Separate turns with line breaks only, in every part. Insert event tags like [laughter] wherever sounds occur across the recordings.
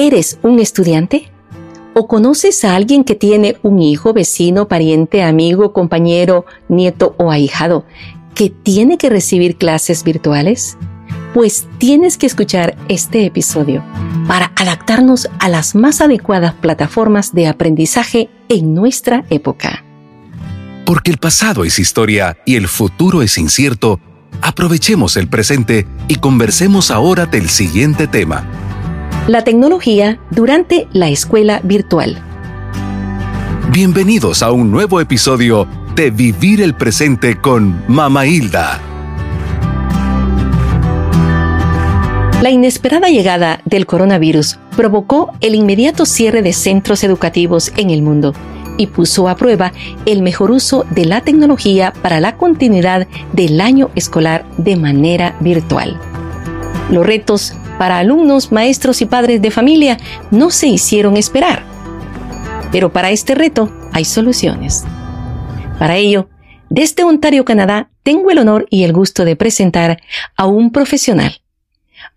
¿Eres un estudiante? ¿O conoces a alguien que tiene un hijo, vecino, pariente, amigo, compañero, nieto o ahijado que tiene que recibir clases virtuales? Pues tienes que escuchar este episodio para adaptarnos a las más adecuadas plataformas de aprendizaje en nuestra época.
Porque el pasado es historia y el futuro es incierto, aprovechemos el presente y conversemos ahora del siguiente tema
la tecnología durante la escuela virtual.
Bienvenidos a un nuevo episodio de Vivir el Presente con Mama Hilda.
La inesperada llegada del coronavirus provocó el inmediato cierre de centros educativos en el mundo y puso a prueba el mejor uso de la tecnología para la continuidad del año escolar de manera virtual. Los retos para alumnos, maestros y padres de familia no se hicieron esperar. Pero para este reto hay soluciones. Para ello, desde Ontario, Canadá, tengo el honor y el gusto de presentar a un profesional,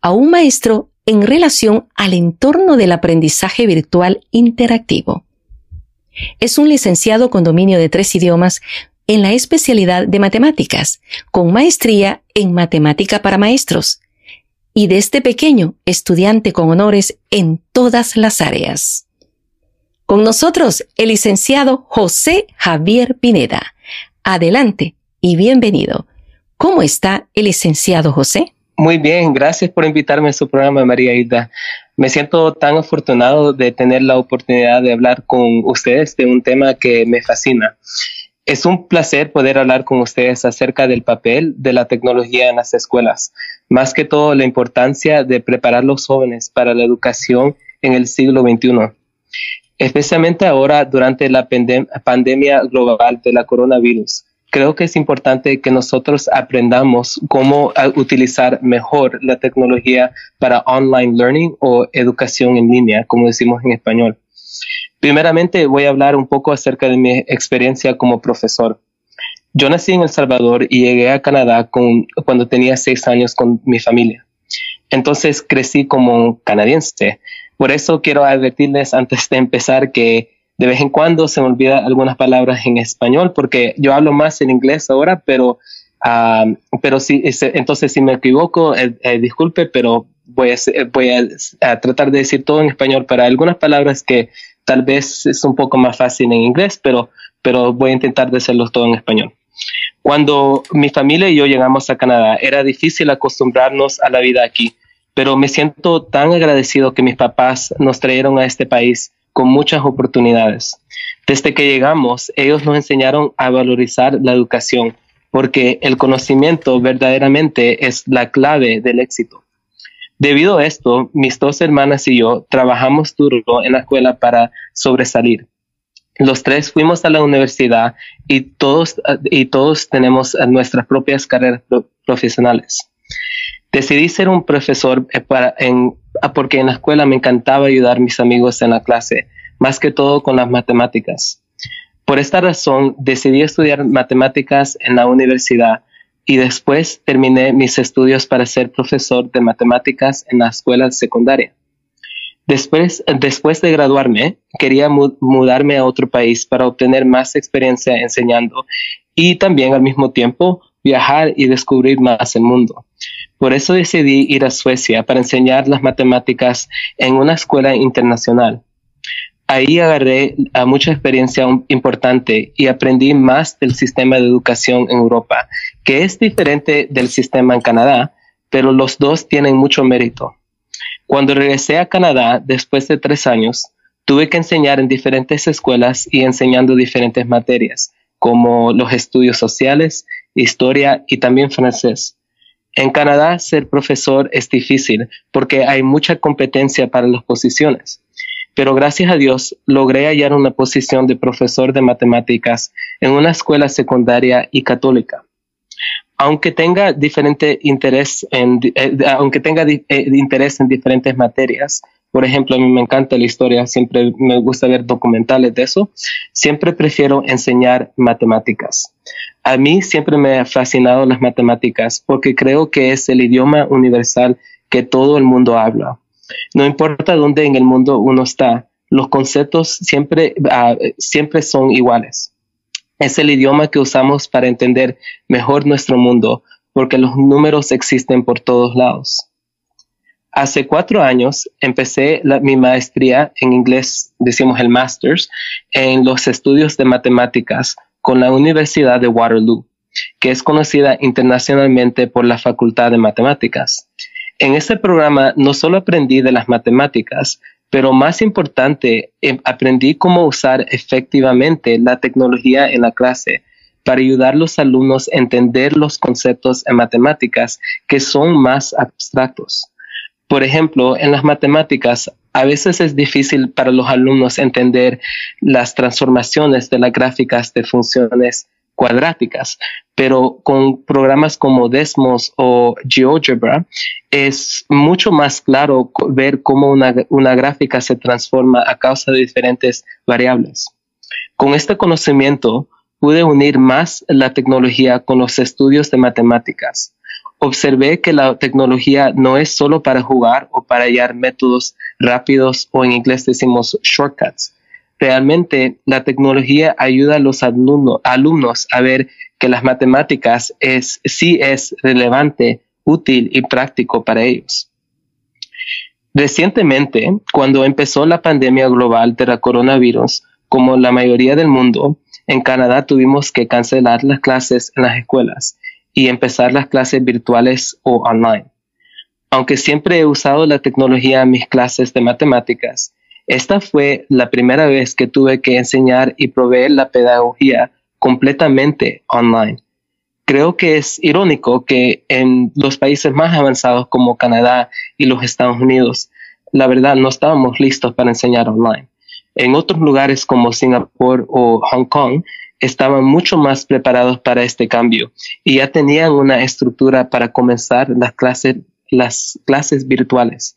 a un maestro en relación al entorno del aprendizaje virtual interactivo. Es un licenciado con dominio de tres idiomas en la especialidad de matemáticas, con maestría en matemática para maestros y desde este pequeño estudiante con honores en todas las áreas. Con nosotros el licenciado José Javier Pineda. Adelante y bienvenido. ¿Cómo está el licenciado José?
Muy bien, gracias por invitarme a su programa, María Hilda. Me siento tan afortunado de tener la oportunidad de hablar con ustedes de un tema que me fascina. Es un placer poder hablar con ustedes acerca del papel de la tecnología en las escuelas, más que todo la importancia de preparar los jóvenes para la educación en el siglo XXI, especialmente ahora durante la pandemia global de la coronavirus. Creo que es importante que nosotros aprendamos cómo utilizar mejor la tecnología para online learning o educación en línea, como decimos en español. Primeramente voy a hablar un poco acerca de mi experiencia como profesor. Yo nací en El Salvador y llegué a Canadá cuando tenía seis años con mi familia. Entonces crecí como canadiense. Por eso quiero advertirles antes de empezar que de vez en cuando se me olvidan algunas palabras en español porque yo hablo más en inglés ahora, pero, ah, pero sí, entonces si me equivoco, eh, eh, disculpe, pero voy, a, voy a, tratar de decir todo en español para algunas palabras que Tal vez es un poco más fácil en inglés, pero, pero voy a intentar de hacerlo todo en español. Cuando mi familia y yo llegamos a Canadá, era difícil acostumbrarnos a la vida aquí, pero me siento tan agradecido que mis papás nos trajeron a este país con muchas oportunidades. Desde que llegamos, ellos nos enseñaron a valorizar la educación, porque el conocimiento verdaderamente es la clave del éxito. Debido a esto, mis dos hermanas y yo trabajamos duro en la escuela para sobresalir. Los tres fuimos a la universidad y todos, y todos tenemos nuestras propias carreras profesionales. Decidí ser un profesor eh, para, en, porque en la escuela me encantaba ayudar a mis amigos en la clase, más que todo con las matemáticas. Por esta razón, decidí estudiar matemáticas en la universidad y después terminé mis estudios para ser profesor de matemáticas en la escuela secundaria. Después, después de graduarme, quería mudarme a otro país para obtener más experiencia enseñando y también al mismo tiempo viajar y descubrir más el mundo. Por eso decidí ir a Suecia para enseñar las matemáticas en una escuela internacional ahí agarré a mucha experiencia importante y aprendí más del sistema de educación en Europa, que es diferente del sistema en Canadá, pero los dos tienen mucho mérito. Cuando regresé a Canadá después de tres años, tuve que enseñar en diferentes escuelas y enseñando diferentes materias, como los estudios sociales, historia y también francés. En Canadá ser profesor es difícil porque hay mucha competencia para las posiciones pero gracias a Dios logré hallar una posición de profesor de matemáticas en una escuela secundaria y católica. Aunque tenga diferente interés en, eh, aunque tenga eh, interés en diferentes materias, por ejemplo, a mí me encanta la historia, siempre me gusta ver documentales de eso, siempre prefiero enseñar matemáticas. A mí siempre me ha fascinado las matemáticas porque creo que es el idioma universal que todo el mundo habla No importa dónde en el mundo uno está, los conceptos siempre, ah, siempre son iguales. Es el idioma que usamos para entender mejor nuestro mundo, porque los números existen por todos lados. Hace cuatro años empecé mi maestría en inglés, decimos el master's, en los estudios de matemáticas con la Universidad de Waterloo, que es conocida internacionalmente por la Facultad de Matemáticas. En este programa no solo aprendí de las matemáticas, pero más importante, em, aprendí cómo usar efectivamente la tecnología en la clase para ayudar a los alumnos a entender los conceptos en matemáticas que son más abstractos. Por ejemplo, en las matemáticas a veces es difícil para los alumnos entender las transformaciones de las gráficas de funciones cuadráticas, pero con programas como Desmos o GeoGebra es mucho más claro ver cómo una, una gráfica se transforma a causa de diferentes variables. Con este conocimiento pude unir más la tecnología con los estudios de matemáticas observé que la tecnología no es solo para jugar o para hallar métodos rápidos o en inglés decimos shortcuts. Realmente la tecnología ayuda a los alumnos, a ver que las matemáticas es, sí es relevante, útil y práctico para ellos. Recientemente, cuando empezó la pandemia global de la coronavirus, como la mayoría del mundo, en Canadá tuvimos que cancelar las clases en las escuelas y empezar las clases virtuales o online. Aunque siempre he usado la tecnología en mis clases de matemáticas, esta fue la primera vez que tuve que enseñar y proveer la pedagogía completamente online. Creo que es irónico que en los países más avanzados como Canadá y los Estados Unidos, la verdad no estábamos listos para enseñar online. En otros lugares como Singapur o Hong Kong, estaban mucho más preparados para este cambio y ya tenían una estructura para comenzar las clases, las clases virtuales.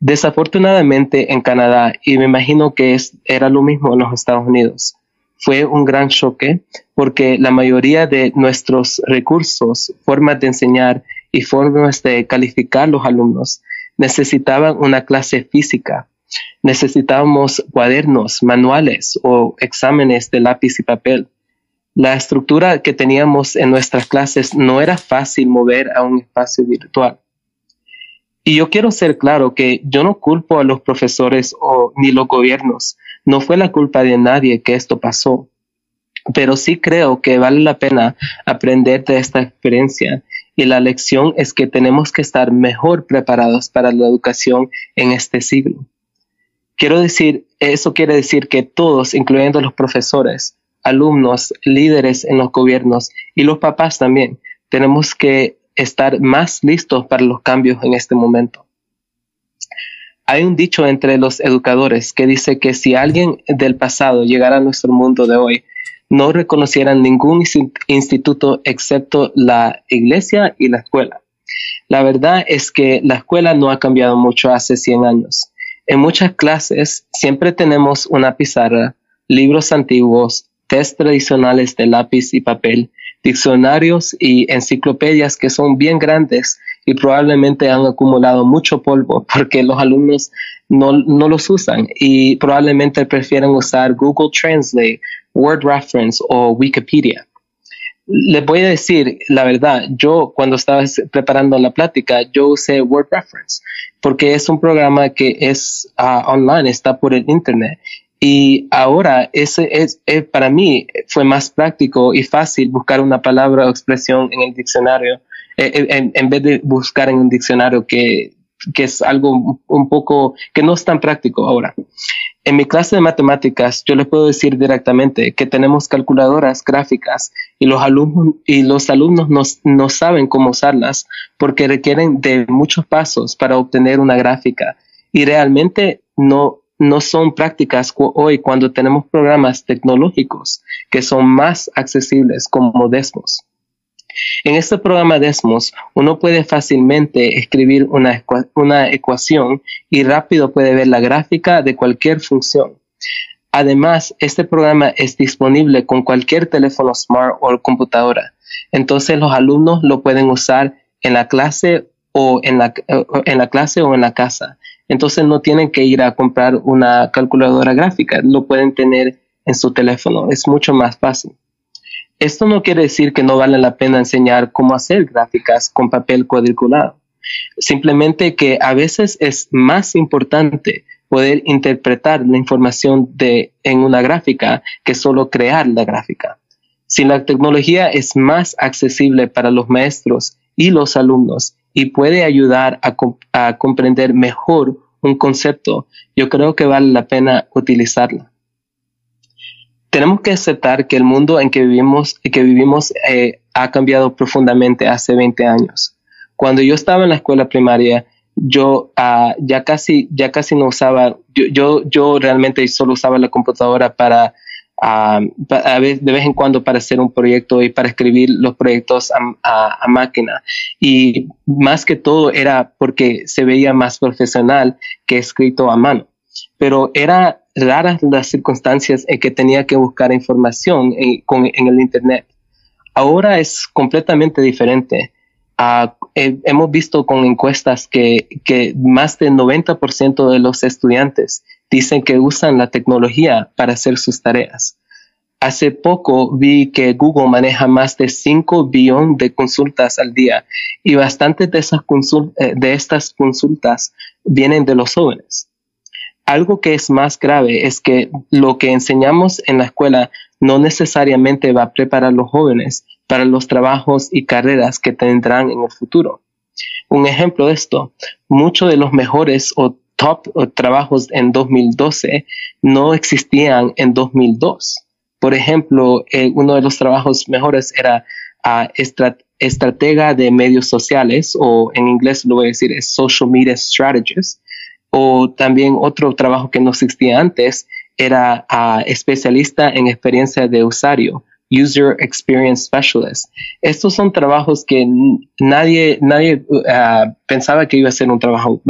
Desafortunadamente en Canadá, y me imagino que es, era lo mismo en los Estados Unidos, fue un gran choque porque la mayoría de nuestros recursos, formas de enseñar y formas de calificar los alumnos necesitaban una clase física Necesitábamos cuadernos, manuales o exámenes de lápiz y papel. La estructura que teníamos en nuestras clases no era fácil mover a un espacio virtual. Y yo quiero ser claro que yo no culpo a los profesores o ni los gobiernos. No fue la culpa de nadie que esto pasó. Pero sí creo que vale la pena aprender de esta experiencia y la lección es que tenemos que estar mejor preparados para la educación en este siglo. Quiero decir, eso quiere decir que todos, incluyendo los profesores, alumnos, líderes en los gobiernos y los papás también, tenemos que estar más listos para los cambios en este momento. Hay un dicho entre los educadores que dice que si alguien del pasado llegara a nuestro mundo de hoy, no reconocieran ningún instituto excepto la iglesia y la escuela. La verdad es que la escuela no ha cambiado mucho hace 100 años. En muchas clases siempre tenemos una pizarra, libros antiguos, test tradicionales de lápiz y papel, diccionarios y enciclopedias que son bien grandes y probablemente han acumulado mucho polvo [laughs] porque los alumnos no, no los usan y probablemente prefieren usar Google Translate, Word Reference o Wikipedia les voy a decir la verdad, yo cuando estaba preparando la plática, yo usé Word Reference porque es un programa que es ah, online, está por el Internet. Y ahora ese es, para mí fue más práctico y fácil buscar una palabra o expresión en el diccionario eh, eh, en, en, vez de buscar en un diccionario que, que es algo un poco que no es tan práctico ahora. En mi clase de matemáticas, yo les puedo decir directamente que tenemos calculadoras gráficas y los alumnos, y los alumnos no, no saben cómo usarlas porque requieren de muchos pasos para obtener una gráfica y realmente no, no son prácticas hoy cuando tenemos programas tecnológicos que son más accesibles como Desmos. En este programa Desmos, uno puede fácilmente escribir una, una ecuación y rápido puede ver la gráfica de cualquier función. Además, este programa es disponible con cualquier teléfono smart o computadora. Entonces los alumnos lo pueden usar en la clase o en la, en la clase o en la casa. Entonces no tienen que ir a comprar una calculadora gráfica, lo pueden tener en su teléfono, es mucho más fácil. Esto no quiere decir que no vale la pena enseñar cómo hacer gráficas con papel cuadriculado. Simplemente que a veces es más importante poder interpretar la información de, en una gráfica que solo crear la gráfica. Si la tecnología es más accesible para los maestros y los alumnos y puede ayudar a, comprender mejor un concepto, yo creo que vale la pena utilizarla tenemos que aceptar que el mundo en que vivimos, que vivimos eh, ha cambiado profundamente hace 20 años. Cuando yo estaba en la escuela primaria, yo uh, ya casi ya casi no usaba yo, yo realmente solo usaba la computadora para uh, de vez en cuando para hacer un proyecto y para escribir los proyectos a, máquina y más que todo era porque se veía más profesional que escrito a mano pero era raras las circunstancias en que tenía que buscar información en, el Internet. Ahora es completamente diferente. Ah, hemos visto con encuestas que, que más del 90% de los estudiantes dicen que usan la tecnología para hacer sus tareas. Hace poco vi que Google maneja más de 5 billones de consultas al día y bastantes de, esas eh, de estas consultas vienen de los jóvenes. Algo que es más grave es que lo que enseñamos en la escuela no necesariamente va a preparar a los jóvenes para los trabajos y carreras que tendrán en el futuro. Un ejemplo de esto, muchos de los mejores o top trabajos en 2012 no existían en 2002. Por ejemplo, eh, uno de los trabajos mejores era uh, estratega de medios sociales o en inglés lo voy a decir es social media strategist o también otro trabajo que no existía antes era uh, especialista en experiencia de usuario, User Experience Specialist. Estos son trabajos que nadie, nadie uh, pensaba que iba a ser un trabajo,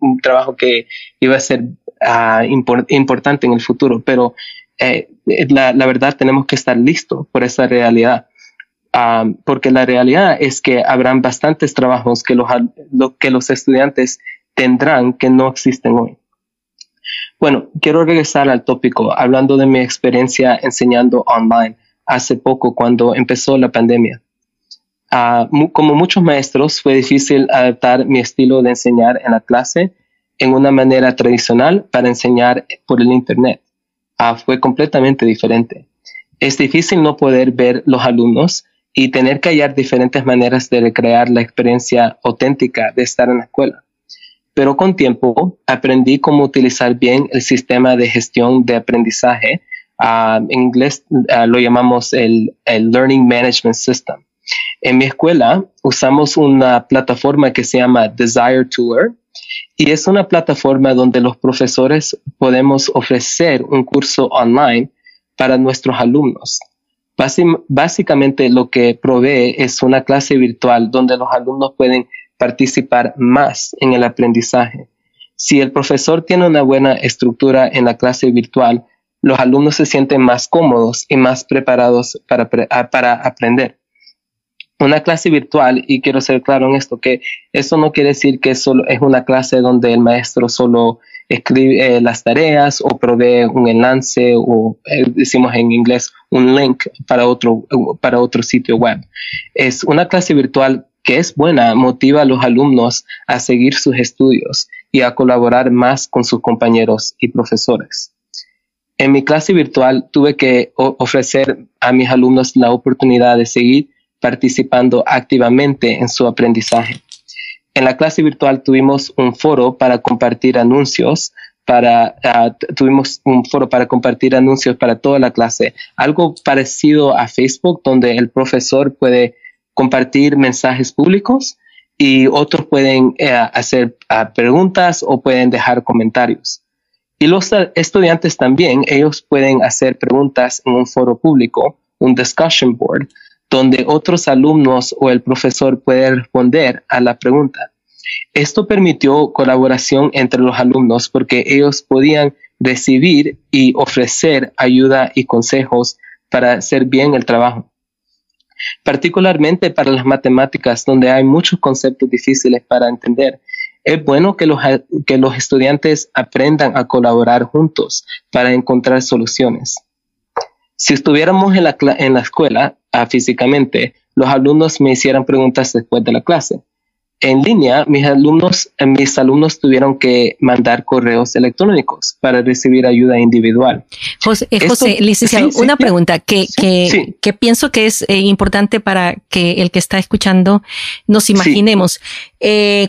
un, trabajo que iba a ser uh, importante en el futuro, pero eh, la, la, verdad tenemos que estar listos por esa realidad. Um, porque la realidad es que habrán bastantes trabajos que los, lo, que los estudiantes tendrán que no existen hoy. Bueno, quiero regresar al tópico hablando de mi experiencia enseñando online hace poco cuando empezó la pandemia. Como muchos maestros, fue difícil adaptar mi estilo de enseñar en la clase en una manera tradicional para enseñar por el Internet. Ah, fue completamente diferente. Es difícil no poder ver los alumnos y tener que hallar diferentes maneras de recrear la experiencia auténtica de estar en la escuela pero con tiempo aprendí cómo utilizar bien el sistema de gestión de aprendizaje. Ah, en inglés ah, lo llamamos el, Learning Management System. En mi escuela usamos una plataforma que se llama Desire to Learn y es una plataforma donde los profesores podemos ofrecer un curso online para nuestros alumnos. básicamente lo que provee es una clase virtual donde los alumnos pueden participar más en el aprendizaje. Si el profesor tiene una buena estructura en la clase virtual, los alumnos se sienten más cómodos y más preparados para, aprender. Una clase virtual, y quiero ser claro en esto, que eso no quiere decir que solo es una clase donde el maestro solo escribe eh, las tareas o provee un enlace o eh, decimos en inglés un link para otro, para otro sitio web. Es una clase virtual que es buena, motiva a los alumnos a seguir sus estudios y a colaborar más con sus compañeros y profesores. En mi clase virtual tuve que ofrecer a mis alumnos la oportunidad de seguir participando activamente en su aprendizaje. En la clase virtual tuvimos un foro para compartir anuncios, para, ah, tuvimos un foro para compartir anuncios para toda la clase, algo parecido a Facebook, donde el profesor puede compartir mensajes públicos y otros pueden eh, hacer ah, preguntas o pueden dejar comentarios. Y los estudiantes también, ellos pueden hacer preguntas en un foro público, un discussion board, donde otros alumnos o el profesor pueden responder a la pregunta. Esto permitió colaboración entre los alumnos porque ellos podían recibir y ofrecer ayuda y consejos para hacer bien el trabajo particularmente para las matemáticas, donde hay muchos conceptos difíciles para entender. Es bueno que los, que los estudiantes aprendan a colaborar juntos para encontrar soluciones. Si estuviéramos en la, en la escuela ah, físicamente, los alumnos me hicieran preguntas después de la clase en línea, mis alumnos, eh, mis alumnos tuvieron que mandar correos electrónicos para recibir ayuda individual.
José, eh, licenciado, una pregunta que, que, pienso que es eh, importante para que el que está escuchando nos imaginemos.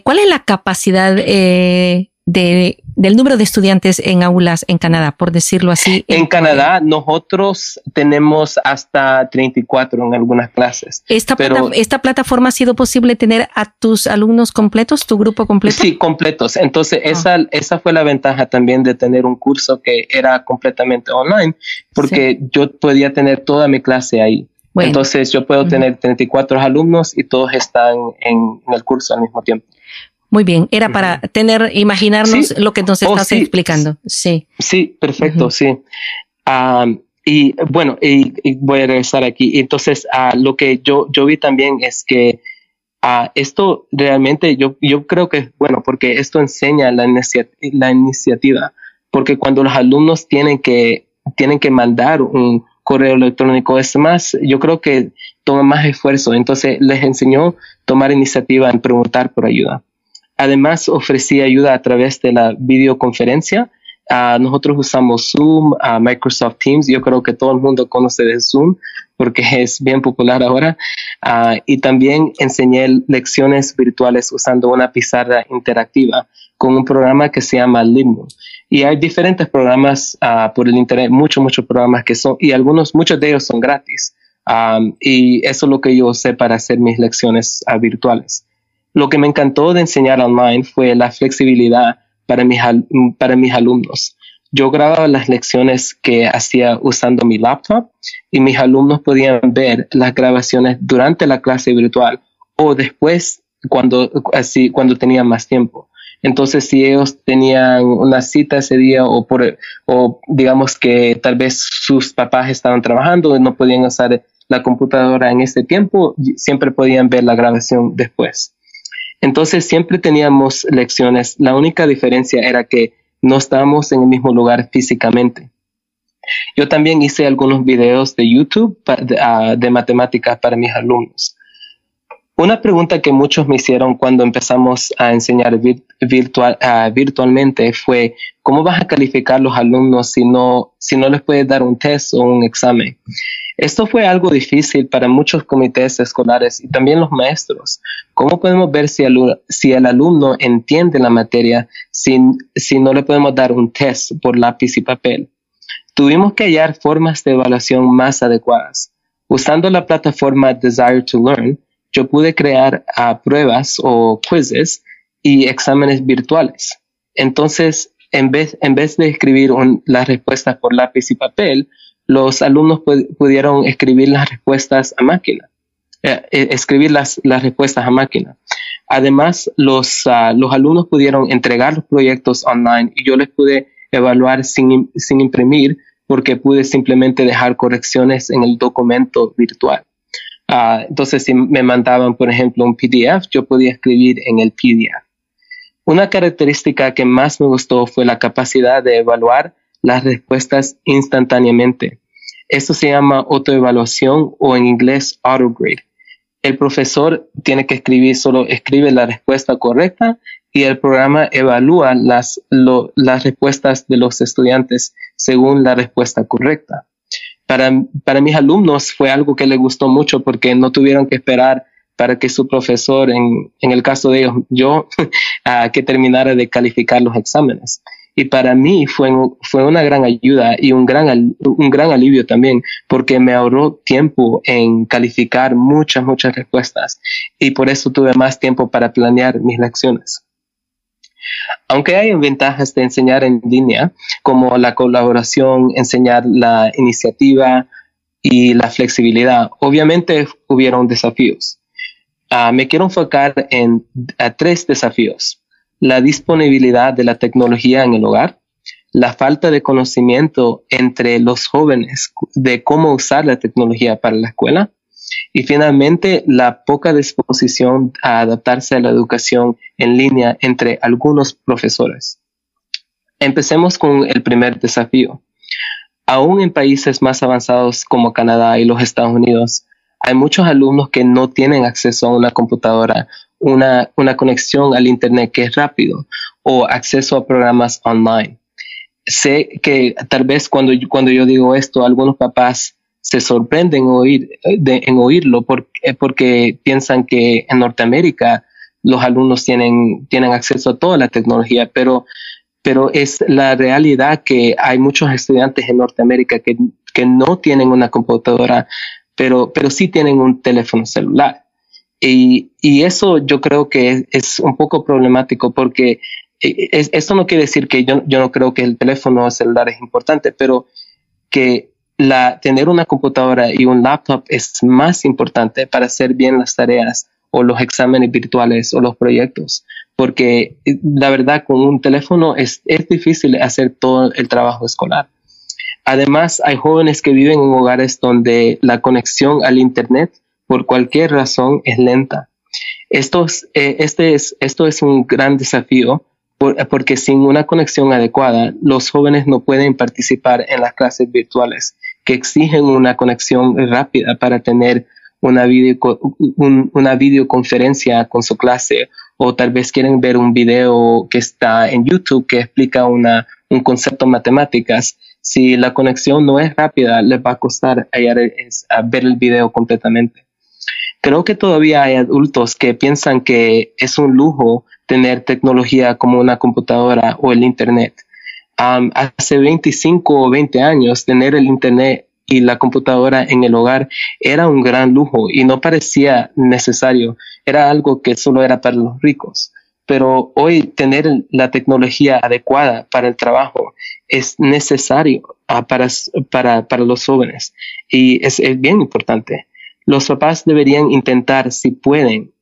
¿Cuál es la capacidad de del número de estudiantes en aulas en Canadá, por decirlo así?
En, Canadá nosotros tenemos hasta 34 en algunas clases.
¿Esta, ¿Esta plataforma ha sido posible tener a tus alumnos completos, tu grupo completo?
Sí, completos. Entonces ah. esa, esa fue la ventaja también de tener un curso que era completamente online, porque yo podía tener toda mi clase ahí. Entonces yo puedo tener 34 alumnos y todos están en el curso al mismo tiempo.
Muy bien, era para tener, imaginarnos lo que nos oh, estás explicando. Sí.
Sí, perfecto, sí. y bueno, y, voy a regresar aquí. Entonces, lo que yo, yo vi también es que esto realmente yo, yo creo que es bueno porque esto enseña la, la iniciativa. Porque cuando los alumnos tienen que, tienen que mandar un correo electrónico es más, yo creo que toma más esfuerzo. Entonces, les enseñó tomar iniciativa en preguntar por ayuda. Además, ofrecí ayuda a través de la videoconferencia. Uh, nosotros usamos Zoom, Microsoft Teams. Yo creo que todo el mundo conoce de Zoom porque [laughs] es bien popular ahora. Y también enseñé lecciones virtuales usando una pizarra interactiva con un programa que se llama Limno. Y hay diferentes programas por el internet, muchos, muchos programas que son, y algunos, muchos de ellos son gratis. Y eso es lo que yo usé para hacer mis lecciones virtuales. Lo que me encantó de enseñar online fue la flexibilidad para mis, para mis alumnos. Yo grababa las lecciones que hacía usando mi laptop y mis alumnos podían ver las grabaciones durante la clase virtual o después cuando, así, cuando tenían más tiempo. Entonces, si ellos tenían una cita ese día o, por, o digamos que tal vez sus papás estaban trabajando y no podían usar la computadora en ese tiempo, siempre podían ver la grabación después. Entonces siempre teníamos lecciones. La única diferencia era que no estábamos en el mismo lugar físicamente. Yo también hice algunos videos de YouTube ah, de, matemáticas para mis alumnos. Una pregunta que muchos me hicieron cuando empezamos a enseñar ah, virtualmente fue, ¿cómo vas a calificar los alumnos si no, si no les puedes dar un test o un examen? Esto fue algo difícil para muchos comités escolares y también los maestros. ¿Cómo podemos ver si el, alumno entiende la materia si, si no le podemos dar un test por lápiz y papel? Tuvimos que hallar formas de evaluación más adecuadas. Usando la plataforma Desire to Learn, yo pude crear pruebas o quizzes y exámenes virtuales. Entonces, en vez, en vez de escribir las respuestas por lápiz y papel, los alumnos pudieron escribir las respuestas a máquina, eh, eh, escribir las, las, respuestas a máquina. Además, los, ah, los alumnos pudieron entregar los proyectos online y yo les pude evaluar sin, sin imprimir porque pude simplemente dejar correcciones en el documento virtual. Uh, entonces, si me mandaban, por ejemplo, un PDF, yo podía escribir en el PDF. Una característica que más me gustó fue la capacidad de evaluar las respuestas instantáneamente. Esto se llama autoevaluación o en inglés autograde. El profesor tiene que escribir, solo escribe la respuesta correcta y el programa evalúa las, las respuestas de los estudiantes según la respuesta correcta. Para, para mis alumnos fue algo que les gustó mucho porque no tuvieron que esperar para que su profesor, en, en el caso de ellos, yo, [laughs] que terminara de calificar los exámenes. Y para mí fue, fue una gran ayuda y un gran, un gran alivio también, porque me ahorró tiempo en calificar muchas, muchas respuestas. Y por eso tuve más tiempo para planear mis lecciones. Aunque hay ventajas de enseñar en línea, como la colaboración, enseñar la iniciativa y la flexibilidad, obviamente hubieron desafíos. Ah, me quiero enfocar en tres desafíos la disponibilidad de la tecnología en el hogar, la falta de conocimiento entre los jóvenes de cómo usar la tecnología para la escuela Y finalmente, la poca disposición a adaptarse a la educación en línea entre algunos profesores. Empecemos con el primer desafío. Aún en países más avanzados como Canadá y los Estados Unidos, hay muchos alumnos que no tienen acceso a una computadora, una, una conexión al Internet que es rápido o acceso a programas online. Sé que tal vez cuando, cuando yo digo esto, algunos papás se sorprenden oír, en oírlo porque, eh, porque piensan que en Norteamérica los alumnos tienen, tienen acceso a toda la tecnología, pero, pero es la realidad que hay muchos estudiantes en Norteamérica que, que no tienen una computadora pero, pero sí tienen un teléfono celular. Y, eso yo creo que es, un poco problemático porque eh, esto no quiere decir que yo, yo no creo que el teléfono celular es importante, pero que tener una computadora y un laptop es más importante para hacer bien las tareas o los exámenes virtuales o los proyectos, porque eh, la verdad con un teléfono es, es difícil hacer todo el trabajo escolar. Además, hay jóvenes que viven en hogares donde la conexión al Internet, por cualquier razón, es lenta. Esto es, eh, este es, esto es un gran desafío porque sin una conexión adecuada, los jóvenes no pueden participar en las clases virtuales que exigen una conexión rápida para tener una, video, una videoconferencia con su clase o tal vez quieren ver un video que está en YouTube que explica un concepto matemáticas si la conexión no es rápida, les va a costar ver el video completamente. Creo que todavía hay adultos que piensan que es un lujo tener tecnología como una computadora o el Internet. hace 25 o 20 años, tener el Internet y la computadora en el hogar era un gran lujo y no parecía necesario. Era algo que solo era para los ricos pero hoy tener la tecnología adecuada para el trabajo es necesario ah, para, para, para, los jóvenes y es, es, bien importante. Los papás deberían intentar, si pueden,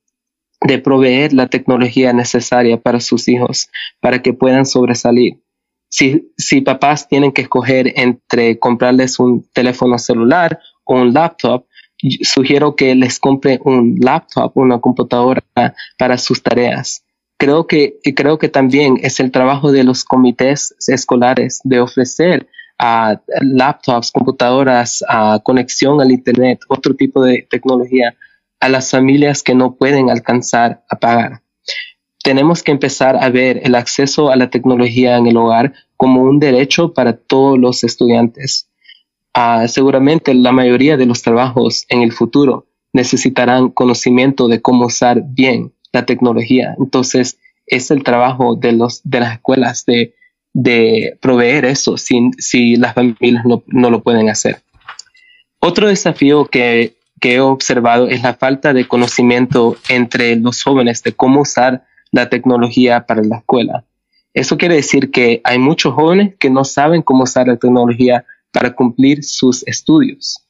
de proveer la tecnología necesaria para sus hijos para que puedan sobresalir. Si, si papás tienen que escoger entre comprarles un teléfono celular o un laptop, sugiero que les compre un laptop, una computadora para sus tareas creo que, creo que también es el trabajo de los comités escolares de ofrecer a laptops, computadoras, a conexión al Internet, otro tipo de tecnología a las familias que no pueden alcanzar a pagar. Tenemos que empezar a ver el acceso a la tecnología en el hogar como un derecho para todos los estudiantes. Ah, seguramente la mayoría de los trabajos en el futuro necesitarán conocimiento de cómo usar bien la tecnología. Entonces, es el trabajo de, los, de las escuelas de, de proveer eso si, si las familias no, no, lo pueden hacer. Otro desafío que, que he observado es la falta de conocimiento entre los jóvenes de cómo usar la tecnología para la escuela. Eso quiere decir que hay muchos jóvenes que no saben cómo usar la tecnología para cumplir sus estudios.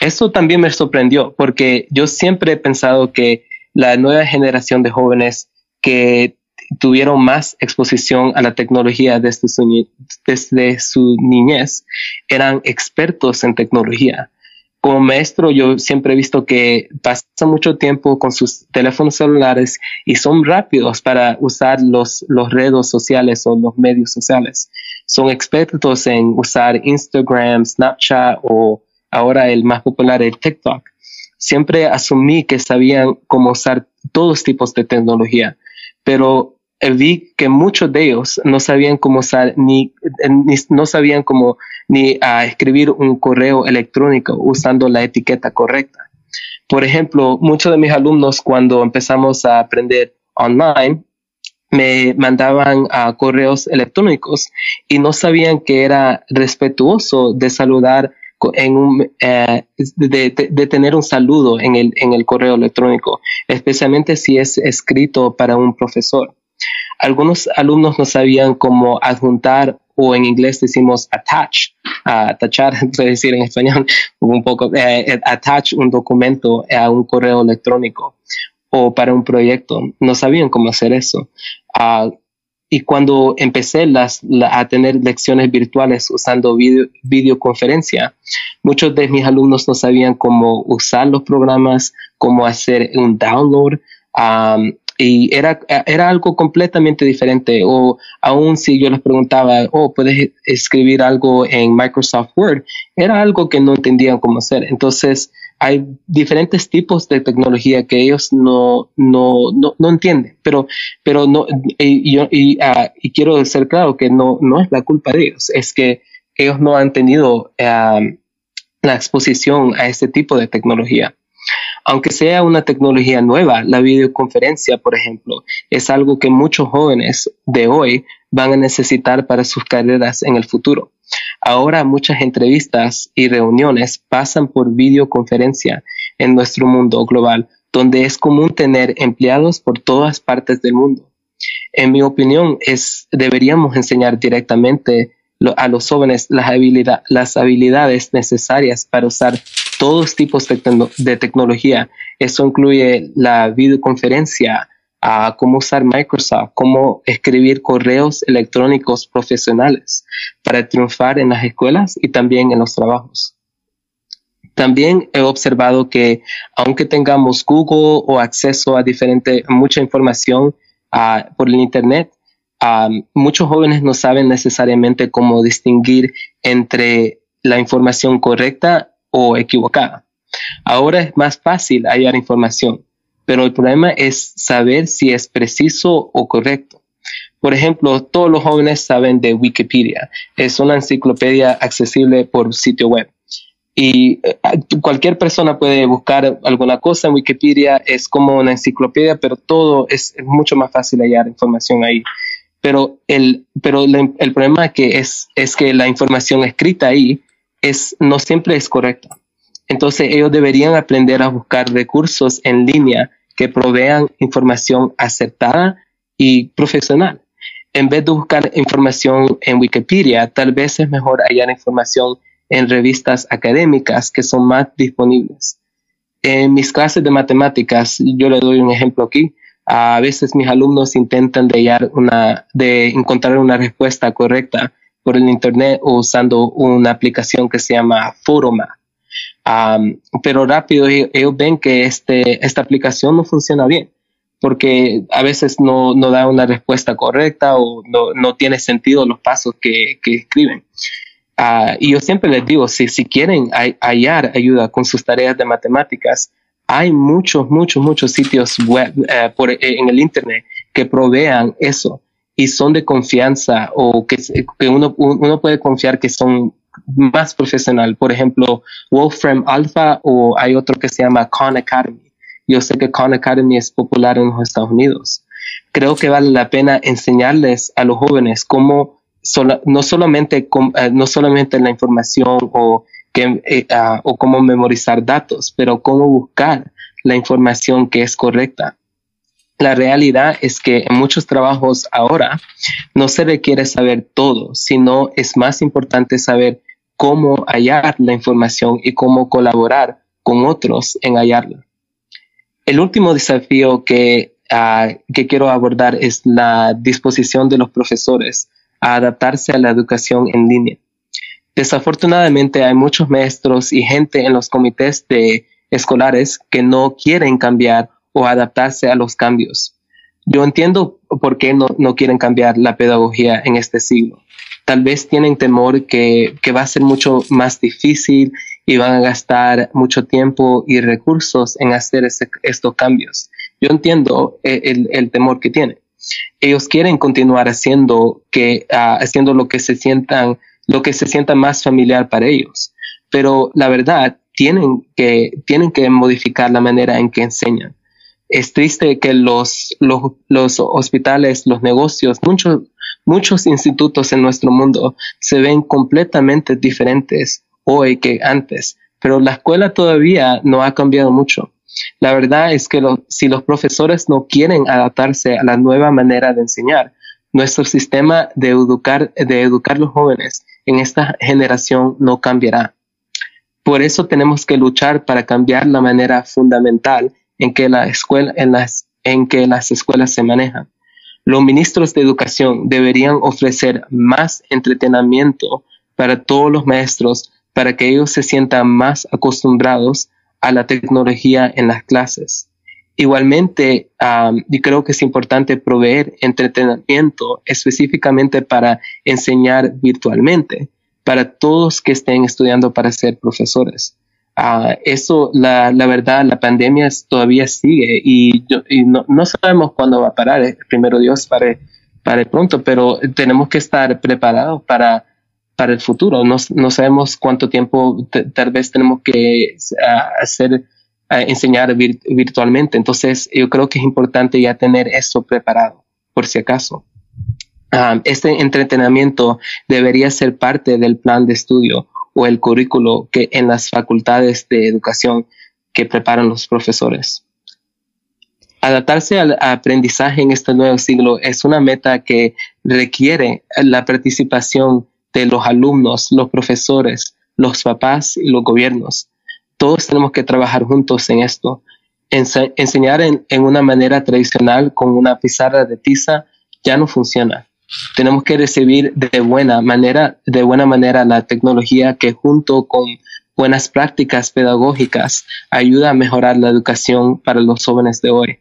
Esto también me sorprendió porque yo siempre he pensado que la nueva generación de jóvenes que tuvieron más exposición a la tecnología desde su, desde su niñez eran expertos en tecnología. Como maestro, yo siempre he visto que pasan mucho tiempo con sus teléfonos celulares y son rápidos para usar los, los redes sociales o los medios sociales. Son expertos en usar Instagram, Snapchat o ahora el más popular, el TikTok siempre asumí que sabían cómo usar todos tipos de tecnología, pero vi que muchos de ellos no sabían cómo usar ni, no sabían cómo ni a escribir un correo electrónico usando la etiqueta correcta. Por ejemplo, muchos de mis alumnos cuando empezamos a aprender online me mandaban a correos electrónicos y no sabían que era respetuoso de saludar en un, eh, de, tener un saludo en el, en el correo electrónico, especialmente si es escrito para un profesor. Algunos alumnos no sabían cómo adjuntar o en inglés decimos attach, uh, attachar, [laughs] decir en español un poco, eh, eh, attach un documento a un correo electrónico o para un proyecto. No sabían cómo hacer eso. Uh, y cuando empecé a tener lecciones virtuales usando videoconferencia, muchos de mis alumnos no sabían cómo usar los programas, cómo hacer un download. Y era, era algo completamente diferente. O aún si yo les preguntaba, oh, ¿puedes escribir algo en Microsoft Word? Era algo que no entendían cómo hacer. Entonces, hay diferentes tipos de tecnología que ellos no, no, no, no entienden, pero, pero no, y, y, ah, y, quiero ser claro que no, no es la culpa de ellos, es que ellos no han tenido la exposición a este tipo de tecnología. Aunque sea una tecnología nueva, la videoconferencia, por ejemplo, es algo que muchos jóvenes de hoy van a necesitar para sus carreras en el futuro. Ahora muchas entrevistas y reuniones pasan por videoconferencia en nuestro mundo global, donde es común tener empleados por todas partes del mundo. En mi opinión, es, deberíamos enseñar directamente a los jóvenes las, las habilidades necesarias para usar todos tipos de, tecnología. Eso incluye la videoconferencia, a cómo usar Microsoft, cómo escribir correos electrónicos profesionales para triunfar en las escuelas y también en los trabajos. También he observado que aunque tengamos Google o acceso a diferente, mucha información por el Internet, muchos jóvenes no saben necesariamente cómo distinguir entre la información correcta o equivocada. Ahora es más fácil hallar información pero el problema es saber si es preciso o correcto. Por ejemplo, todos los jóvenes saben de Wikipedia. Es una enciclopedia accesible por sitio web. Y eh, cualquier persona puede buscar alguna cosa en Wikipedia, es como una enciclopedia, pero todo es, mucho más fácil hallar información ahí. Pero el, pero el problema que es, es que la información escrita ahí es, no siempre es correcta. Entonces ellos deberían aprender a buscar recursos en línea que provean información acertada y profesional. En vez de buscar información en Wikipedia, tal vez es mejor hallar información en revistas académicas que son más disponibles. En mis clases de matemáticas, yo le doy un ejemplo aquí, a veces mis alumnos intentan de, hallar una, de encontrar una respuesta correcta por el Internet o usando una aplicación que se llama Foroma pero rápido ellos ven que este, esta aplicación no funciona bien porque a veces no, no da una respuesta correcta o no, no tiene sentido los pasos que, que escriben. Uh, y yo siempre les digo, si, si quieren hallar ayuda con sus tareas de matemáticas, hay muchos, muchos, muchos sitios web uh, por, eh, en el Internet que provean eso y son de confianza o que, que uno, uno puede confiar que son más profesional. Por ejemplo, Wolfram Alpha o hay otro que se llama Khan Academy. Yo sé que Khan Academy es popular en los Estados Unidos. Creo que vale la pena enseñarles a los jóvenes cómo no, solamente, eh, no solamente la información o, que, eh, ah, o cómo memorizar datos, pero cómo buscar la información que es correcta. La realidad es que en muchos trabajos ahora no se requiere saber todo, sino es más importante saber cómo hallar la información y cómo colaborar con otros en hallarla. El último desafío que, ah, que quiero abordar es la disposición de los profesores a adaptarse a la educación en línea. Desafortunadamente hay muchos maestros y gente en los comités de escolares que no quieren cambiar o adaptarse a los cambios. Yo entiendo por qué no, no quieren cambiar la pedagogía en este siglo tal vez tienen temor que, va a ser mucho más difícil y van a gastar mucho tiempo y recursos en hacer estos cambios. Yo entiendo eh, el, temor que tienen. Ellos quieren continuar haciendo que ah, haciendo lo que se sientan lo que se sienta más familiar para ellos, pero la verdad tienen que tienen que modificar la manera en que enseñan. Es triste que los, los, los hospitales, los negocios, muchos Muchos institutos en nuestro mundo se ven completamente diferentes hoy que antes, pero la escuela todavía no ha cambiado mucho. La verdad es que si los profesores no quieren adaptarse a la nueva manera de enseñar, nuestro sistema de educar, de educar los jóvenes en esta generación no cambiará. Por eso tenemos que luchar para cambiar la manera fundamental en que, la escuela, en las, en que las escuelas se manejan. Los ministros de educación deberían ofrecer más entretenimiento para todos los maestros para que ellos se sientan más acostumbrados a la tecnología en las clases. Igualmente, yo creo que es importante proveer entretenimiento específicamente para enseñar virtualmente, para todos que estén estudiando para ser profesores. Uh, eso, la, la, verdad, la pandemia todavía sigue y, y no, no, sabemos cuándo va a parar. Eh, primero Dios pare, pare pronto, pero tenemos que estar preparados para para el futuro. No, no sabemos cuánto tiempo tal vez tenemos que hacer, enseñar virtualmente. Entonces, yo creo que es importante ya tener eso preparado, por si acaso. Este entrenamiento debería ser parte del plan de estudio o el currículo que en las facultades de educación que preparan los profesores. Adaptarse al aprendizaje en este nuevo siglo es una meta que requiere la participación de los alumnos, los profesores, los papás y los gobiernos. Todos tenemos que trabajar juntos en esto. enseñar en, una manera tradicional con una pizarra de tiza ya no funciona. Tenemos que recibir de buena manera, de buena manera la tecnología que junto con buenas prácticas pedagógicas ayuda a mejorar la educación para los jóvenes de hoy.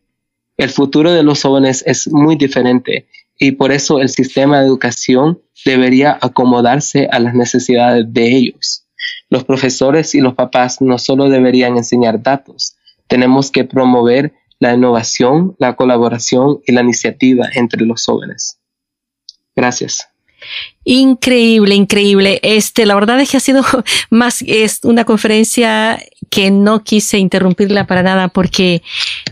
El futuro de los jóvenes es muy diferente y por eso el sistema de educación debería acomodarse a las necesidades de ellos. Los profesores y los papás no solo deberían enseñar datos, tenemos que promover la innovación, la colaboración y la iniciativa entre los jóvenes. Gracias.
Increíble, increíble. Este, la verdad es que ha sido [laughs] más, es una conferencia que no quise interrumpirla para nada porque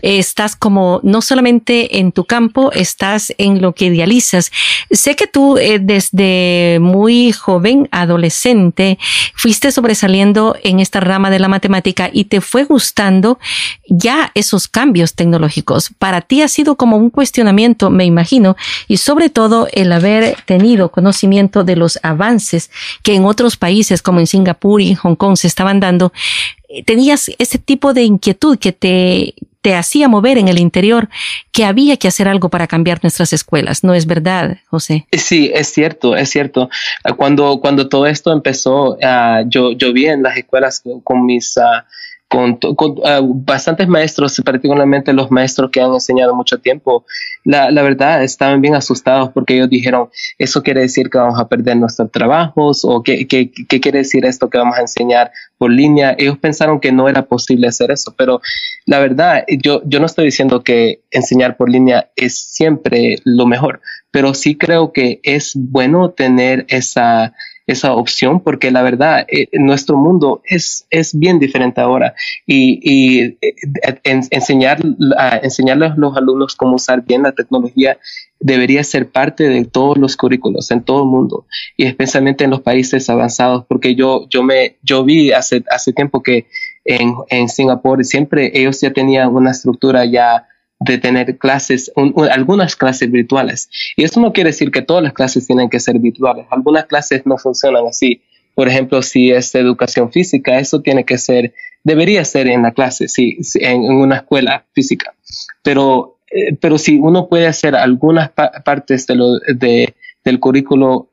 estás como no solamente en tu campo, estás en lo que idealizas. Sé que tú eh, desde muy joven, adolescente, fuiste sobresaliendo en esta rama de la matemática y te fue gustando ya esos cambios tecnológicos. Para ti ha sido como un cuestionamiento, me imagino, y sobre todo el haber tenido conocimiento de los avances que en otros países como en Singapur y Hong Kong se estaban dando tenías ese tipo de inquietud que te, te hacía mover en el interior, que había que hacer algo para cambiar nuestras escuelas. ¿No es verdad, José?
Sí, es cierto, es cierto. Cuando, cuando todo esto empezó, uh, yo, yo vi en las escuelas con, mis... Uh, con, ah, bastantes maestros, particularmente los maestros que han enseñado mucho tiempo, la, la, verdad estaban bien asustados porque ellos dijeron, eso quiere decir que vamos a perder nuestros trabajos o qué, qué, qué quiere decir esto que vamos a enseñar por línea. Ellos pensaron que no era posible hacer eso, pero la verdad, yo, yo no estoy diciendo que enseñar por línea es siempre lo mejor, pero sí creo que es bueno tener esa esa opción porque la verdad eh, nuestro mundo es, es bien diferente ahora. Y, y eh, enseñar, a enseñarles a los alumnos cómo usar bien la tecnología debería ser parte de todos los currículos en todo el mundo y especialmente en los países avanzados porque yo, yo, me, yo vi hace, hace tiempo que en, en Singapur siempre ellos ya tenían una estructura ya de tener clases, algunas clases virtuales. Y eso no quiere decir que todas las clases tienen que ser virtuales. Algunas clases no funcionan así. Por ejemplo, si es educación física, eso tiene que ser, debería ser en la clase, sí, en, una escuela física. Pero, eh, pero si uno puede hacer algunas partes de lo, de, del currículo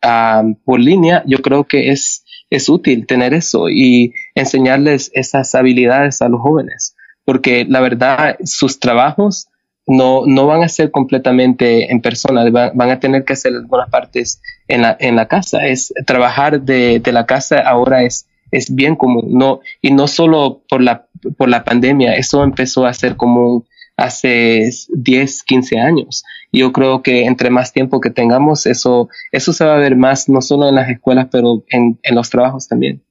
por línea, yo creo que es, es útil tener eso y enseñarles esas habilidades a los jóvenes. Porque la verdad, sus trabajos no, no van a ser completamente en persona, van, a tener que hacer algunas partes en la, en la casa. Es trabajar de, de la casa ahora es, es bien común, no, y no solo por la, por la pandemia, eso empezó a ser común hace 10, 15 años. Yo creo que entre más tiempo que tengamos, eso, eso se va a ver más, no solo en las escuelas, pero en, en los trabajos también.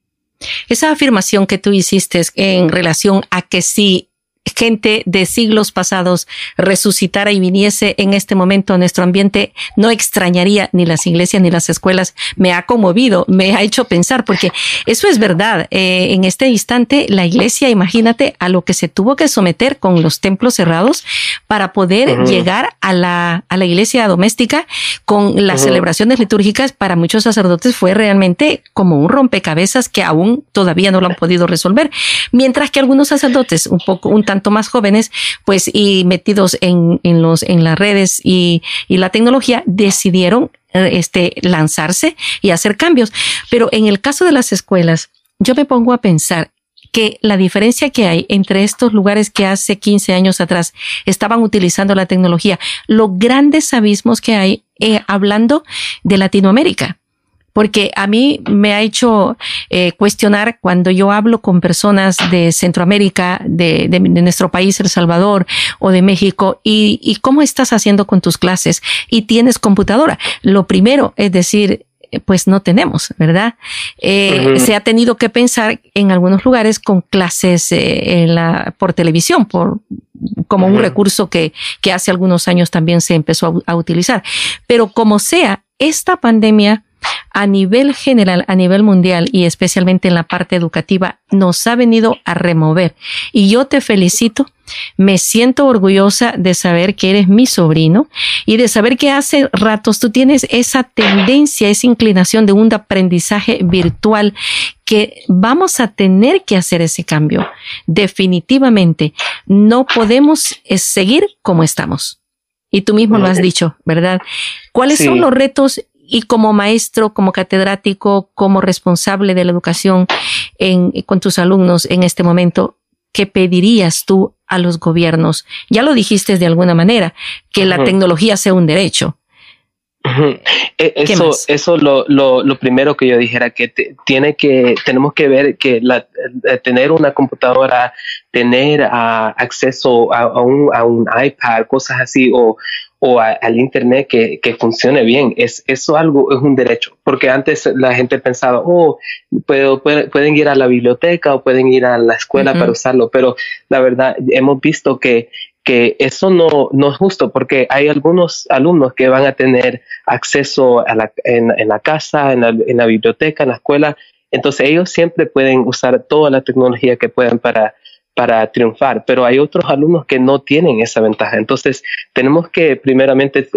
Esa afirmación que tú hiciste en relación a que si gente de siglos pasados resucitara y viniese en este momento a nuestro ambiente, no extrañaría ni las iglesias ni las escuelas. Me ha conmovido, me ha hecho pensar, porque eso es verdad. Eh, en este instante, la iglesia, imagínate a lo que se tuvo que someter con los templos cerrados para poder llegar a la, a la iglesia doméstica con las celebraciones litúrgicas. Para muchos sacerdotes fue realmente como un rompecabezas que aún todavía no lo han podido resolver. Mientras que algunos sacerdotes, un poco, un tanto más jóvenes, pues y metidos en, en los en las redes y, y la tecnología decidieron eh, este lanzarse y hacer cambios. Pero en el caso de las escuelas, yo me pongo a pensar que la diferencia que hay entre estos lugares que hace 15 años atrás estaban utilizando la tecnología, los grandes abismos que hay eh, hablando de Latinoamérica porque a mí me ha hecho eh, cuestionar cuando yo hablo con personas de Centroamérica, de, de, nuestro país, El Salvador o de México, y, y, cómo estás haciendo con tus clases y tienes computadora. Lo primero es decir, eh, pues no tenemos, ¿verdad? Eh, Se ha tenido que pensar en algunos lugares con clases eh, en la, por televisión, por como un recurso que, que hace algunos años también se empezó a, a utilizar. Pero como sea, esta pandemia a nivel general, a nivel mundial y especialmente en la parte educativa, nos ha venido a remover. Y yo te felicito. Me siento orgullosa de saber que eres mi sobrino y de saber que hace ratos tú tienes esa tendencia, esa inclinación de un aprendizaje virtual que vamos a tener que hacer ese cambio. Definitivamente no podemos eh, seguir como estamos. Y tú mismo lo has dicho, ¿verdad? ¿Cuáles son los retos y como maestro, como catedrático, como responsable de la educación en, con tus alumnos en este momento, ¿qué pedirías tú a los gobiernos? Ya lo dijiste de alguna manera, que la tecnología sea un derecho.
E, eso, eso lo, lo, lo, primero que yo dijera que tiene que tenemos que ver que la, eh, tener una computadora, tener uh, acceso a, a, un, a, un, iPad, cosas así, o, o al internet que, que, funcione bien. Es, eso algo es un derecho, porque antes la gente pensaba, oh, puedo, pueden ir a la biblioteca o pueden ir a la escuela para usarlo, pero la verdad hemos visto que, que eso no, no es justo, porque hay algunos alumnos que van a tener acceso a la, en, en, la casa, en la, en la biblioteca, en la escuela, entonces ellos siempre pueden usar toda la tecnología que puedan para para triunfar, pero hay otros alumnos que no tienen esa ventaja. Entonces, tenemos que primeramente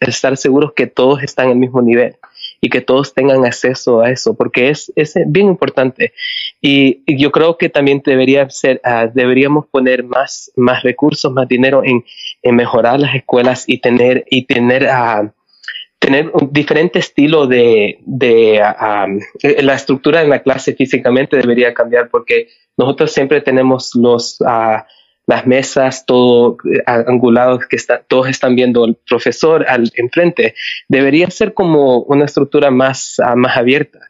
estar seguros que todos están el mismo nivel y que todos tengan acceso a eso, porque es, es bien importante. Y, yo creo que también debería ser, uh, deberíamos poner más, más recursos, más dinero en, en mejorar las escuelas y tener, y tener uh, tener un diferente estilo de, de um, la estructura en la clase físicamente debería cambiar porque nosotros siempre tenemos los uh, las mesas todo uh, angulados que está, todos están viendo el profesor al enfrente. Debería ser como una estructura más uh, más abierta.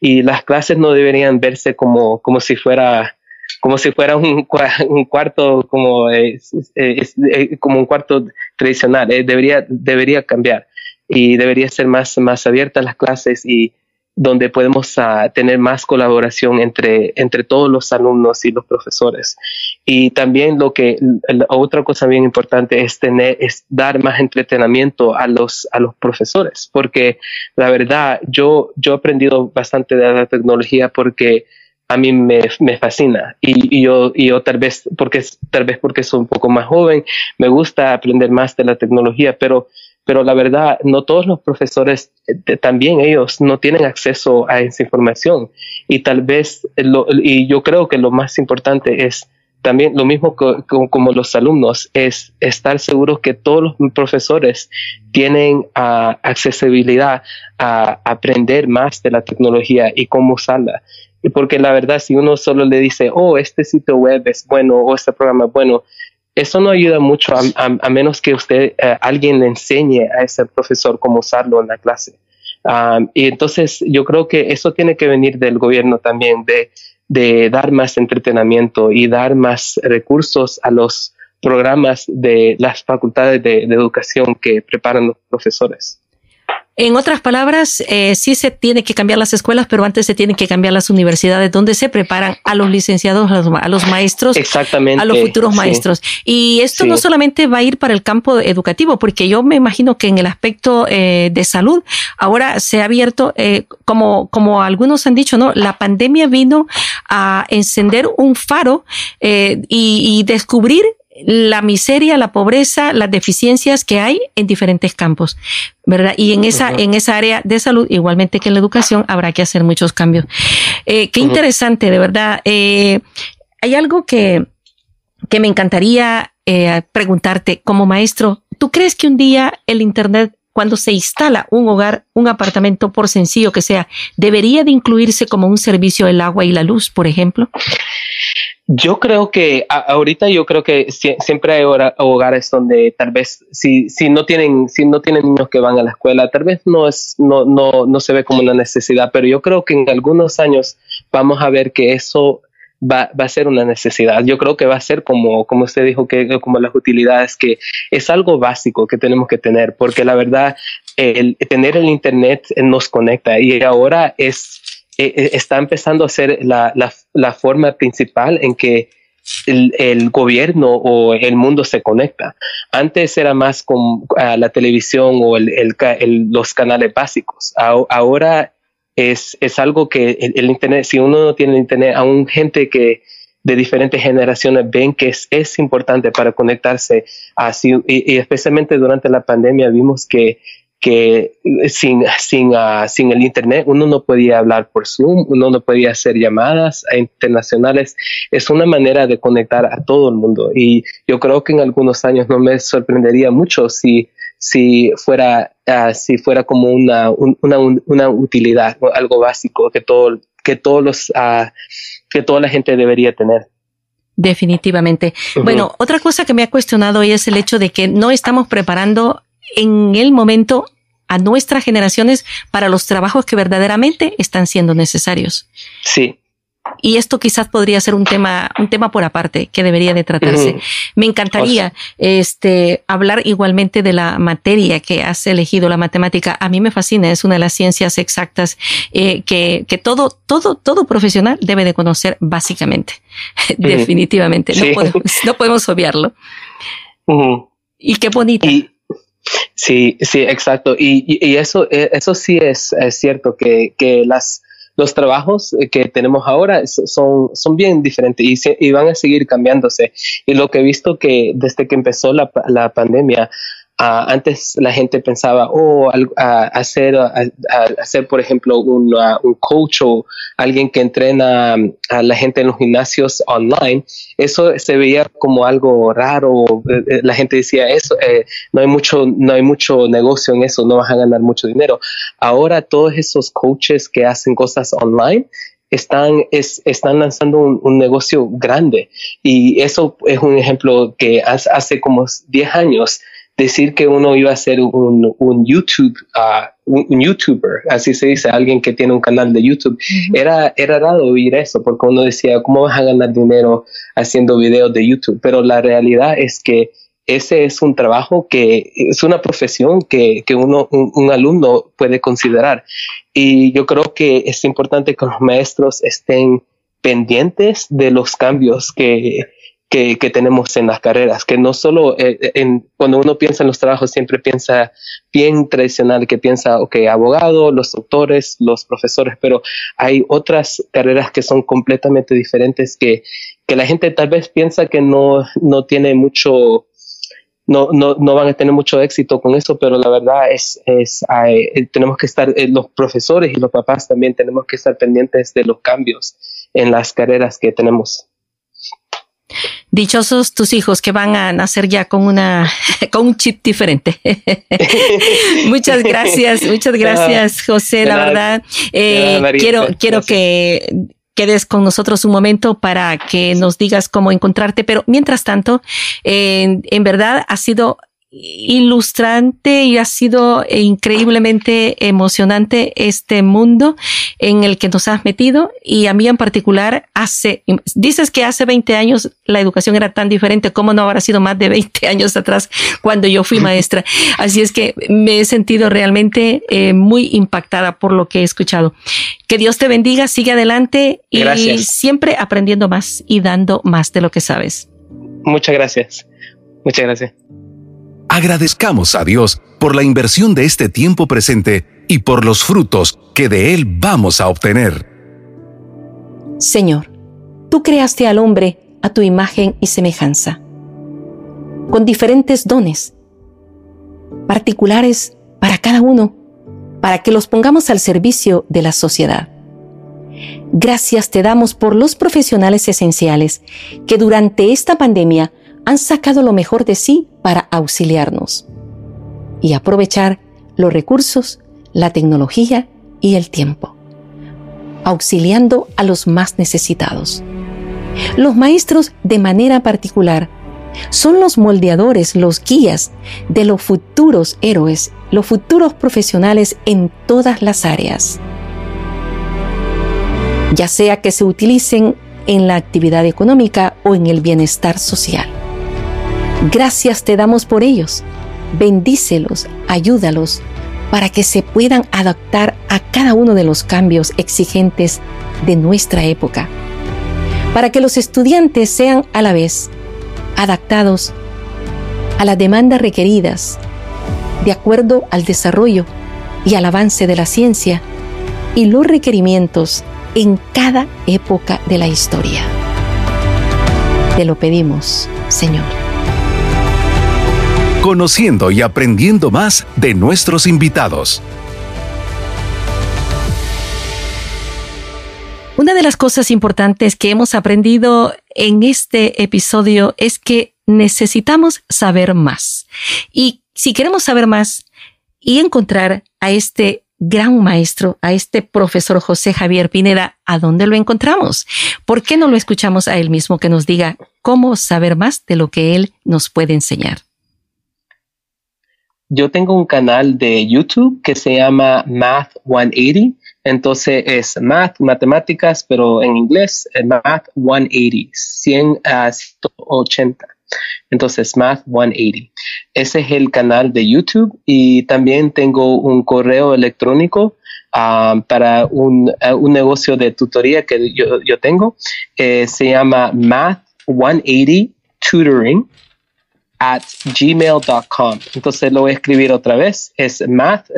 Y las clases no deberían verse como como si fuera como si fuera un, un cuarto como es, es, como un cuarto tradicional. Eh, debería debería cambiar y debería ser más, más abiertas las clases y donde podemos uh, tener más colaboración entre, entre todos los alumnos y los profesores. Y también lo que, la otra cosa bien importante es tener, es dar más entretenimiento a los, a los profesores, porque la verdad, yo, yo he aprendido bastante de la tecnología porque a mí me, me fascina y, y, yo, y yo tal vez porque tal vez porque soy un poco más joven me gusta aprender más de la tecnología pero pero la verdad, no todos los profesores, eh, también ellos no tienen acceso a esa información. Y tal vez, lo, y yo creo que lo más importante es también lo mismo como los alumnos, es estar seguros que todos los profesores tienen uh, accesibilidad a aprender más de la tecnología y cómo usarla. Porque la verdad, si uno solo le dice, oh, este sitio web es bueno o este programa es bueno, eso no ayuda mucho a, menos que usted, eh, alguien le enseñe a ese profesor cómo usarlo en la clase. y entonces yo creo que eso tiene que venir del gobierno también, de, de dar más entretenimiento y dar más recursos a los programas de las facultades de educación que preparan los profesores.
En otras palabras, eh, sí se tiene que cambiar las escuelas, pero antes se tienen que cambiar las universidades donde se preparan a los licenciados, a los, maestros,
Exactamente,
a los futuros maestros. Y esto no solamente va a ir para el campo educativo, porque yo me imagino que en el aspecto eh, de salud ahora se ha abierto, eh, como, como algunos han dicho, ¿no? La pandemia vino a encender un faro y, y descubrir la miseria, la pobreza, las deficiencias que hay en diferentes campos, ¿verdad? Y en esa, en esa área de salud, igualmente que en la educación, habrá que hacer muchos cambios. Eh, qué interesante, de verdad. Eh, hay algo que, que me encantaría eh, preguntarte como maestro, ¿tú crees que un día el Internet cuando se instala un hogar, un apartamento, por sencillo que sea, debería de incluirse como un servicio el agua y la luz, por ejemplo?
Yo creo que ahorita yo creo que siempre hay hogares donde tal vez si, si no tienen si no tienen niños que van a la escuela, tal vez no es no no no se ve como una necesidad, pero yo creo que en algunos años vamos a ver que eso va, va, a ser una necesidad. Yo creo que va a ser como, como usted dijo, que como las utilidades, que es algo básico que tenemos que tener, porque la verdad, el tener el Internet nos conecta y ahora es, e, e, está empezando a ser la, la, la forma principal en que el, el, gobierno o el mundo se conecta. Antes era más con la televisión o el, el, los canales básicos. ahora es, es algo que el, Internet, si uno no tiene Internet, aún gente que de diferentes generaciones ven que es, es importante para conectarse así, y, especialmente durante la pandemia vimos que que sin, sin, uh, sin el Internet uno no podía hablar por Zoom, uno no podía hacer llamadas internacionales. Es una manera de conectar a todo el mundo y yo creo que en algunos años no me sorprendería mucho si si fuera, uh, si fuera como una, una, una, utilidad, algo básico que, todo, que, todos los, uh, que toda la gente debería tener.
Definitivamente. Bueno, otra cosa que me ha cuestionado hoy es el hecho de que no estamos preparando en el momento a nuestras generaciones para los trabajos que verdaderamente están siendo necesarios.
Sí,
y esto quizás podría ser un tema, un tema por aparte que debería de tratarse. Me encantaría este, hablar igualmente de la materia que has elegido, la matemática. A mí me fascina, es una de las ciencias exactas eh, que, que todo, todo, todo profesional debe de conocer básicamente. [laughs] Definitivamente. No, podemos, no podemos obviarlo. Y qué bonito.
sí, sí, exacto. Y, y, eso, eh, eso sí es, es cierto que, que las, los trabajos eh, que tenemos ahora son, son bien diferentes y, van a seguir cambiándose. Y lo que he visto que desde que empezó la, la pandemia, antes la gente pensaba, oh, hacer, hacer, por ejemplo, un, un, coach o alguien que entrena a la gente en los gimnasios online. Eso se veía como algo raro. Eh, eh, la gente decía, eso, eh, no, hay mucho, no hay mucho negocio en eso, no vas a ganar mucho dinero. Ahora todos esos coaches que hacen cosas online están, es, están lanzando un, un, negocio grande. Y eso es un ejemplo que hace como 10 años decir que uno iba a ser un, un YouTube, uh, un, YouTuber, así se dice, alguien que tiene un canal de YouTube, era, era raro oír eso, porque uno decía, ¿cómo vas a ganar dinero haciendo videos de YouTube? Pero la realidad es que ese es un trabajo que es una profesión que, que uno, un, un, alumno puede considerar. Y yo creo que es importante que los maestros estén pendientes de los cambios que, que, que, tenemos en las carreras, que no solo eh, en, cuando uno piensa en los trabajos siempre piensa bien tradicional, que piensa, ok, abogado, los doctores, los profesores, pero hay otras carreras que son completamente diferentes que, que la gente tal vez piensa que no, no tiene mucho, no, no, no van a tener mucho éxito con eso, pero la verdad es, es hay, tenemos que estar, eh, los profesores y los papás también tenemos que estar pendientes de los cambios en las carreras que tenemos.
Dichosos tus hijos que van a nacer ya con una [laughs] con un chip diferente. [laughs] muchas gracias, muchas [laughs] gracias, José. La verdad, eh, quiero quiero que quedes con nosotros un momento para que nos digas cómo encontrarte. Pero mientras tanto, en verdad ha sido ilustrante y ha sido increíblemente emocionante este mundo en el que nos has metido y a mí en particular hace, dices que hace 20 años la educación era tan diferente, ¿cómo no habrá sido más de 20 años atrás cuando yo fui maestra? [laughs] Así es que me he sentido realmente eh, muy impactada por lo que he escuchado. Que Dios te bendiga, sigue adelante y siempre aprendiendo más y dando más de lo que sabes.
Muchas gracias. Muchas gracias.
Agradezcamos a Dios por la inversión de este tiempo presente y por los frutos que de él vamos a obtener.
Señor, tú creaste al hombre a tu imagen y semejanza, con diferentes dones, particulares para cada uno, para que los pongamos al servicio de la sociedad. Gracias te damos por los profesionales esenciales que durante esta pandemia han sacado lo mejor de sí para auxiliarnos y aprovechar los recursos, la tecnología y el tiempo, auxiliando a los más necesitados. Los maestros de manera particular son los moldeadores, los guías de los futuros héroes, los futuros profesionales en todas las áreas. Ya sea que se utilicen en la actividad económica o en el bienestar social. Gracias te damos por ellos. Bendícelos, ayúdalos para que se puedan adaptar a cada uno de los cambios exigentes de nuestra época. Para que los estudiantes sean a la vez adaptados a las demandas requeridas de acuerdo al desarrollo y al avance de la ciencia y los requerimientos en cada época de la historia. Te lo pedimos, Señor.
Conociendo y aprendiendo más de nuestros invitados.
Una de las cosas importantes que hemos aprendido en este episodio es que necesitamos saber más. Y si queremos saber más y encontrar a este gran maestro, a este profesor José Javier Pineda, ¿a dónde lo encontramos? ¿Por qué no lo escuchamos a él mismo que nos diga cómo saber más de lo que él nos puede enseñar?
Yo tengo un canal de YouTube que se llama Math 180 entonces es math, matemáticas, pero en inglés, eh, math 180, 100 a 180. Entonces, Math 180. Ese es el canal de YouTube y también tengo un correo electrónico ah, para un, eh, un, negocio de tutoría que yo, yo tengo. Se llama Math 180 Tutoring at gmail.com. Entonces lo voy a escribir otra vez. Es math,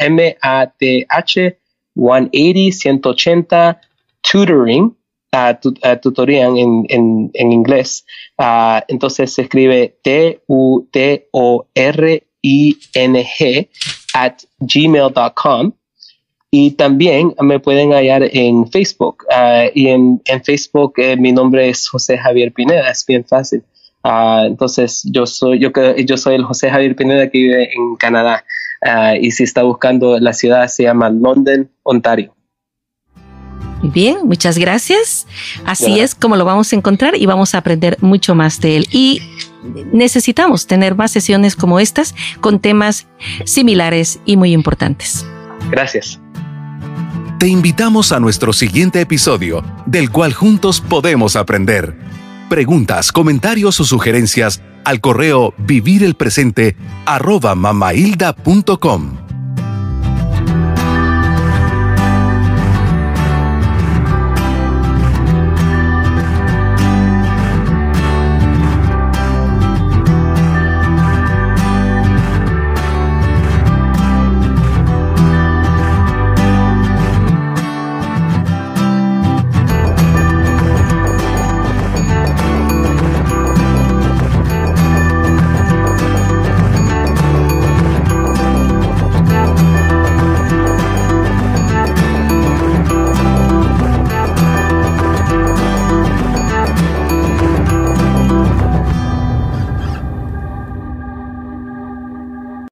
M-A-T-H 180, 180, tutoring, uh, en, en, en inglés. Uh, entonces se escribe T-U-T-O-R-I-N-G at gmail.com. Y también me pueden hallar en Facebook. Y en, en Facebook eh, mi nombre es José Javier Pineda, es bien fácil. Uh, entonces yo soy, yo, yo soy el José Javier Pineda que vive en Canadá. Ah, y si está buscando la ciudad se llama London, Ontario.
Bien, muchas gracias. Así es como lo vamos a encontrar y vamos a aprender mucho más de él. Y necesitamos tener más sesiones como estas con temas similares y muy importantes.
Gracias.
Te invitamos a nuestro siguiente episodio, del cual juntos podemos aprender. Preguntas, comentarios o sugerencias al correo vivirelpresente arroba mamailda.com.